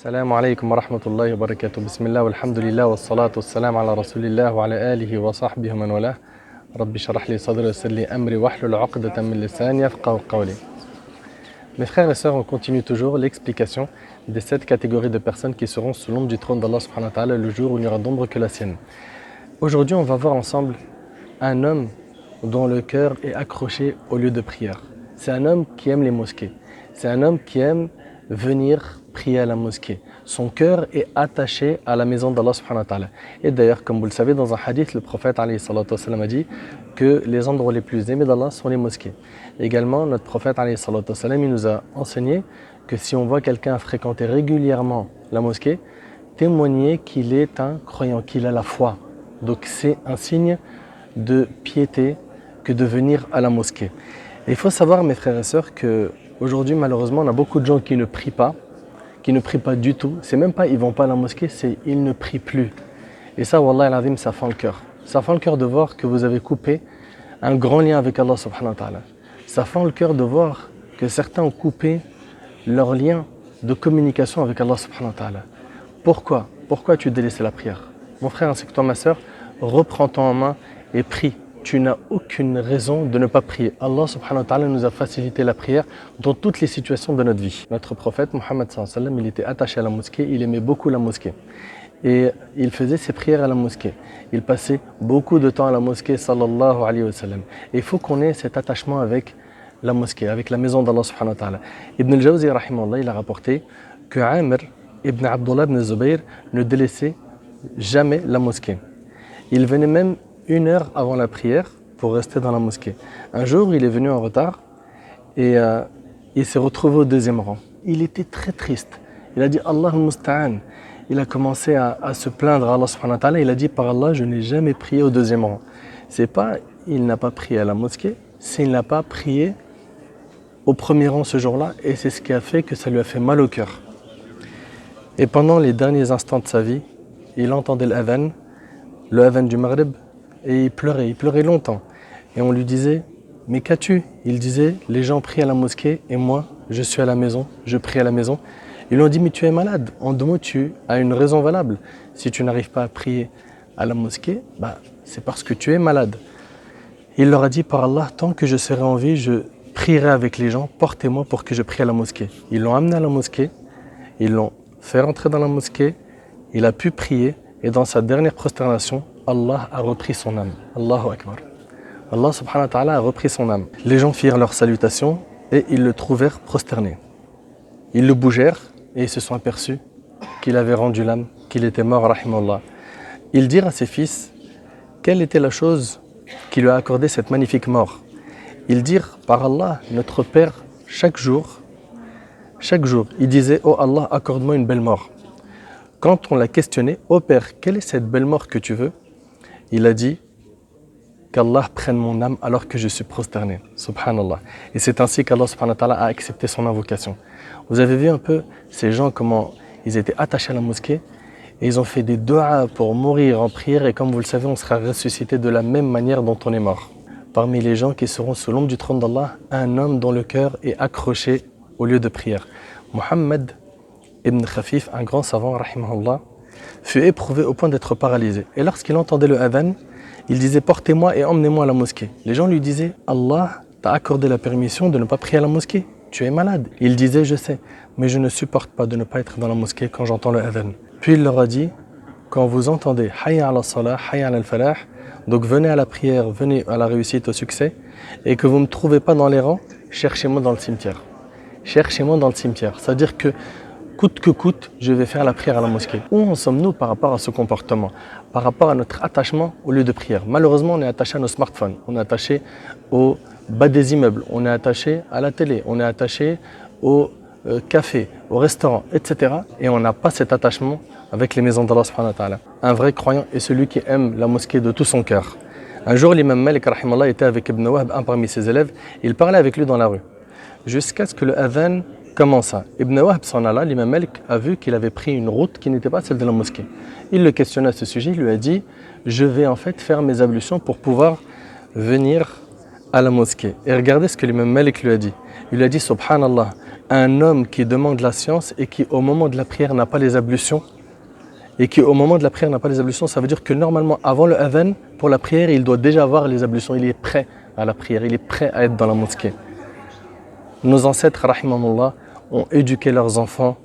السلام عليكم ورحمة الله وبركاته بسم الله والحمد لله والصلاة والسلام على رسول الله وعلى آله وصحبه ومن والاه ربي اشرح لي صدري ويسر لي أمري واحلل عقدة من لساني يفقهوا قولي Mes frères et sœurs, on continue toujours l'explication des sept catégories de personnes qui seront sous l'ombre du trône d'Allah subhanahu wa ta'ala le jour où il n'y aura d'ombre que la sienne. Aujourd'hui, on va voir ensemble un homme dont le cœur est accroché au lieu de prière. C'est un homme qui aime les mosquées. C'est un homme qui aime venir prier à la mosquée. Son cœur est attaché à la maison d'Allah subhanahu wa ta'ala. Et d'ailleurs, comme vous le savez, dans un hadith, le prophète a dit que les endroits les plus aimés d'Allah sont les mosquées. Également, notre prophète il nous a enseigné que si on voit quelqu'un fréquenter régulièrement la mosquée, témoigner qu'il est un croyant, qu'il a la foi. Donc c'est un signe de piété que de venir à la mosquée. Et il faut savoir, mes frères et sœurs, que aujourd'hui, malheureusement, on a beaucoup de gens qui ne prient pas, qui ne prient pas du tout. C'est même pas ils vont pas à la mosquée, c'est ils ne prient plus. Et ça, Wallah al ça fend le cœur. Ça fend le cœur de voir que vous avez coupé un grand lien avec Allah subhanahu wa ta'ala. Ça fend le cœur de voir que certains ont coupé leur lien de communication avec Allah subhanahu wa ta'ala. Pourquoi? Pourquoi tu délaissé la prière? Mon frère ainsi que toi, ma soeur, reprends-toi en main et prie. Tu n'as aucune raison de ne pas prier. Allah subhanahu wa ta'ala nous a facilité la prière dans toutes les situations de notre vie. Notre prophète Mohammed sallam, il était attaché à la mosquée, il aimait beaucoup la mosquée. Et il faisait ses prières à la mosquée. Il passait beaucoup de temps à la mosquée sallallahu alayhi wa sallam. Et il faut qu'on ait cet attachement avec la mosquée, avec la maison d'Allah subhanahu wa ta'ala. Ibn al-Jawzi il a rapporté que Amr ibn Abdullah ibn Zubayr ne délaissait jamais la mosquée. Il venait même une heure avant la prière pour rester dans la mosquée. Un jour, il est venu en retard et euh, il s'est retrouvé au deuxième rang. Il était très triste. Il a dit Allah musta'an. Il a commencé à, se plaindre à Allah subhanahu wa ta'ala. Il a dit par Allah, je n'ai jamais prié au deuxième rang. C'est pas il n'a pas prié à la mosquée, c'est il n'a pas prié au premier rang ce jour-là et c'est ce qui a fait que ça lui a fait mal au cœur. Et pendant les derniers instants de sa vie, il entendait l'adhan, le du Maghrib, et il pleurait, il pleurait longtemps. Et on lui disait, mais qu'as-tu? Il disait, les gens prient à la mosquée et moi, je suis à la maison, je prie à la maison. Ils lui ont dit, mais tu es malade. En deux mots, tu as une raison valable. Si tu n'arrives pas à prier à la mosquée, bah, c'est parce que tu es malade. Il leur a dit, par Allah, tant que je serai en vie, je prierai avec les gens, portez-moi pour que je prie à la mosquée. Ils l'ont amené à la mosquée, ils l'ont fait rentrer dans la mosquée, il a pu prier et dans sa dernière prosternation, Allah a repris son âme. Allahu Akbar. Allah subhanahu wa ta'ala a repris son âme. Les gens firent leur salutation et ils le trouvèrent prosterné. Ils le bougèrent et ils se sont aperçus qu'il avait rendu l'âme, qu'il était mort, rahimallah. Ils dirent à ses fils quelle était la chose qui lui a accordé cette magnifique mort? Ils dirent par Allah, notre Père, chaque jour, chaque jour, il disait Oh Allah, accorde-moi une belle mort. Quand on l'a questionné, oh Père, quelle est cette belle mort que tu veux? Il a dit Qu'Allah prenne mon âme alors que je suis prosterné. Subhanallah. Et c'est ainsi qu'Allah a accepté son invocation. Vous avez vu un peu ces gens, comment ils étaient attachés à la mosquée et ils ont fait des doigts pour mourir en prière et comme vous le savez, on sera ressuscité de la même manière dont on est mort. Parmi les gens qui seront sous l'ombre du trône d'Allah, un homme dont le cœur est accroché au lieu de prière. Mohammed ibn Khafif, un grand savant, rahimahullah, fut éprouvé au point d'être paralysé. Et lorsqu'il entendait le adhan, il disait Portez-moi et emmenez-moi à la mosquée. Les gens lui disaient Allah t'a accordé la permission de ne pas prier à la mosquée. Tu es malade. Il disait Je sais, mais je ne supporte pas de ne pas être dans la mosquée quand j'entends le adhan. Puis il leur a dit Quand vous entendez Hayya ala salah, Hayya ala falah, donc venez à la prière, venez à la réussite, au succès, et que vous ne me trouvez pas dans les rangs, cherchez-moi dans le cimetière. Cherchez-moi dans le cimetière. C'est-à-dire que coûte que coûte, je vais faire la prière à la mosquée. Où en sommes-nous par rapport à ce comportement Par rapport à notre attachement au lieu de prière? Malheureusement, on est attaché à nos smartphones, on est attaché au bas des immeubles, on est attaché à la télé, on est attaché au euh, café, au restaurant, etc. Et on n'a pas cet attachement avec les maisons d'Allah subhanahu. Un vrai croyant est celui qui aime la mosquée de tout son cœur. Un jour, l'imam Malik était avec Ibn Wahb, un parmi ses élèves, il parlait avec lui dans la rue. Jusqu'à ce que le adhan commença. Ibn Wahb s'en alla, l'imam Malik a vu qu'il avait pris une route qui n'était pas celle de la mosquée. Il le questionna à ce sujet, il lui a dit Je vais en fait faire mes ablutions pour pouvoir venir à la mosquée. Et regardez ce que l'imam Malik lui a dit. Il lui a dit Subhanallah, un homme qui demande la science et qui au moment de la prière n'a pas les ablutions, et qui au moment de la prière n'a pas les ablutions, ça veut dire que normalement avant le adhan, pour la prière, il doit déjà avoir les ablutions, il est prêt à la prière, il est prêt à être dans la mosquée. Nos ancêtres, rahimahullah, ont éduqué leurs enfants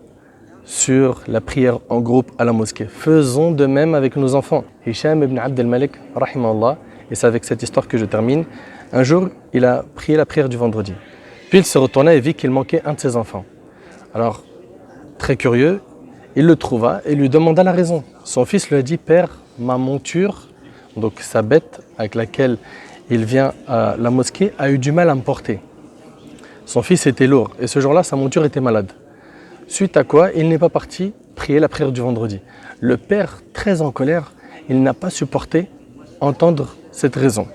sur la prière en groupe à la mosquée. Faisons de même avec nos enfants. Hisham ibn Abd al-Malik, rahimahullah, et c'est avec cette histoire que je termine, un jour, il a prié la prière du vendredi. Puis il se retourna et vit qu'il manquait un de ses enfants. Alors, très curieux, il le trouva et lui demanda la raison. Son fils lui a dit Père, ma monture, donc sa bête avec laquelle il vient à la mosquée, a eu du mal à me porter. Son fils était lourd et ce jour-là, sa monture était malade. Suite à quoi, il n'est pas parti prier la prière du vendredi. Le père, très en colère, il n'a pas supporté entendre cette raison.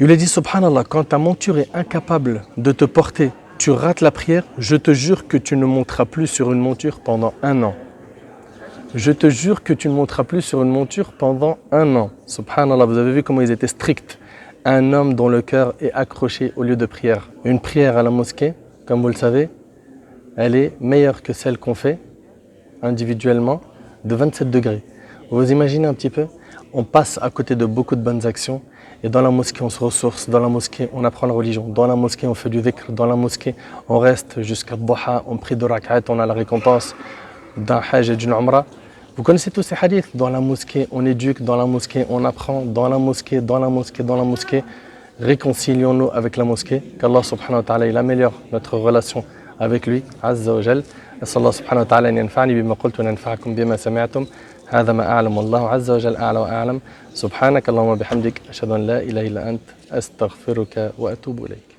Il lui a dit Subhanallah, quand ta monture est incapable de te porter, tu rates la prière, je te jure que tu ne monteras plus sur une monture pendant un an. Je te jure que tu ne monteras plus sur une monture pendant un an. Subhanallah, vous avez vu comment ils étaient stricts. Un homme dont le cœur est accroché au lieu de prière. Une prière à la mosquée, comme vous le savez, elle est meilleure que celle qu'on fait individuellement de 27 degrés. Vous imaginez un petit peu On passe à côté de beaucoup de bonnes actions et dans la mosquée, on se ressource. Dans la mosquée, on apprend la religion. Dans la mosquée, on fait du dhikr. Dans la mosquée, on reste jusqu'à Boha, on prie de rak'at, on a la récompense d'un hajj et d'une umrah. Vous connaissez tous ces hadiths Dans la mosquée, on éduque. Dans la mosquée, on apprend. Dans la mosquée, dans la mosquée, dans la mosquée. Réconcilions-nous avec la mosquée. Qu'Allah subhanahu wa ta'ala, il améliore notre relation avec lui. Azza wa jal. أسأل الله سبحانه وتعالى أن ينفعني بما قلت وننفعكم بما سمعتم هذا ما أعلم والله عز وجل أعلى وأعلم سبحانك اللهم وبحمدك أشهد أن لا إله إلا أنت أستغفرك وأتوب إليك